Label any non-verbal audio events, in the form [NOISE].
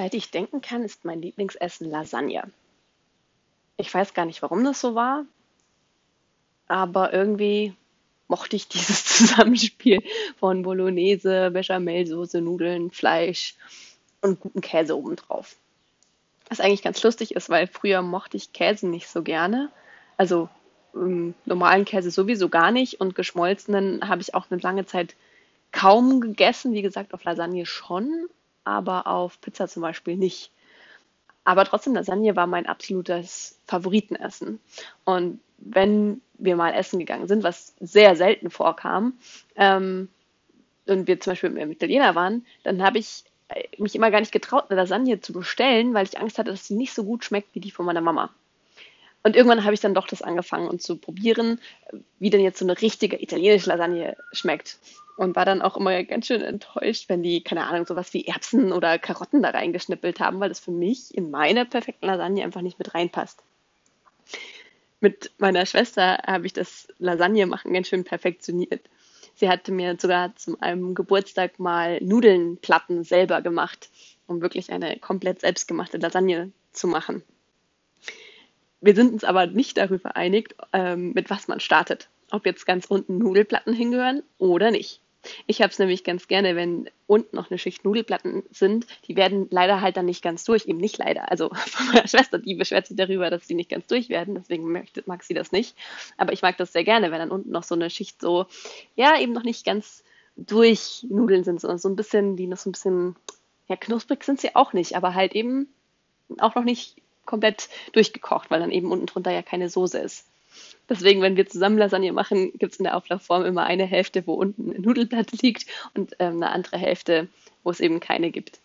Seit ich denken kann, ist mein Lieblingsessen Lasagne. Ich weiß gar nicht, warum das so war, aber irgendwie mochte ich [LAUGHS] dieses Zusammenspiel von Bolognese, Bechamelsoße, Nudeln, Fleisch und guten Käse obendrauf. Was eigentlich ganz lustig ist, weil früher mochte ich Käse nicht so gerne. Also ähm, normalen Käse sowieso gar nicht und geschmolzenen habe ich auch eine lange Zeit kaum gegessen. Wie gesagt, auf Lasagne schon, aber auf Pizza zum Beispiel nicht. Aber trotzdem, Lasagne war mein absolutes Favoritenessen. Und wenn wir mal essen gegangen sind, was sehr selten vorkam, ähm, und wir zum Beispiel mit einem Italiener waren, dann habe ich äh, mich immer gar nicht getraut, eine Lasagne zu bestellen, weil ich Angst hatte, dass sie nicht so gut schmeckt wie die von meiner Mama. Und irgendwann habe ich dann doch das angefangen und zu probieren, wie denn jetzt so eine richtige italienische Lasagne schmeckt. Und war dann auch immer ganz schön enttäuscht, wenn die, keine Ahnung, sowas wie Erbsen oder Karotten da reingeschnippelt haben, weil das für mich in meine perfekten Lasagne einfach nicht mit reinpasst. Mit meiner Schwester habe ich das Lasagne machen ganz schön perfektioniert. Sie hatte mir sogar zu einem Geburtstag mal Nudelnplatten selber gemacht, um wirklich eine komplett selbstgemachte Lasagne zu machen. Wir sind uns aber nicht darüber einig, ähm, mit was man startet. Ob jetzt ganz unten Nudelplatten hingehören oder nicht. Ich habe es nämlich ganz gerne, wenn unten noch eine Schicht Nudelplatten sind. Die werden leider halt dann nicht ganz durch. Eben nicht leider. Also [LAUGHS] von meiner Schwester, die beschwert sich darüber, dass die nicht ganz durch werden. Deswegen möchte, mag sie das nicht. Aber ich mag das sehr gerne, wenn dann unten noch so eine Schicht so, ja, eben noch nicht ganz durch Nudeln sind, sondern so ein bisschen, die noch so ein bisschen, ja, knusprig sind sie auch nicht, aber halt eben auch noch nicht komplett durchgekocht, weil dann eben unten drunter ja keine Soße ist. Deswegen, wenn wir zusammen Lasagne machen, gibt es in der Auflaufform immer eine Hälfte, wo unten eine Nudelplatte liegt und ähm, eine andere Hälfte, wo es eben keine gibt.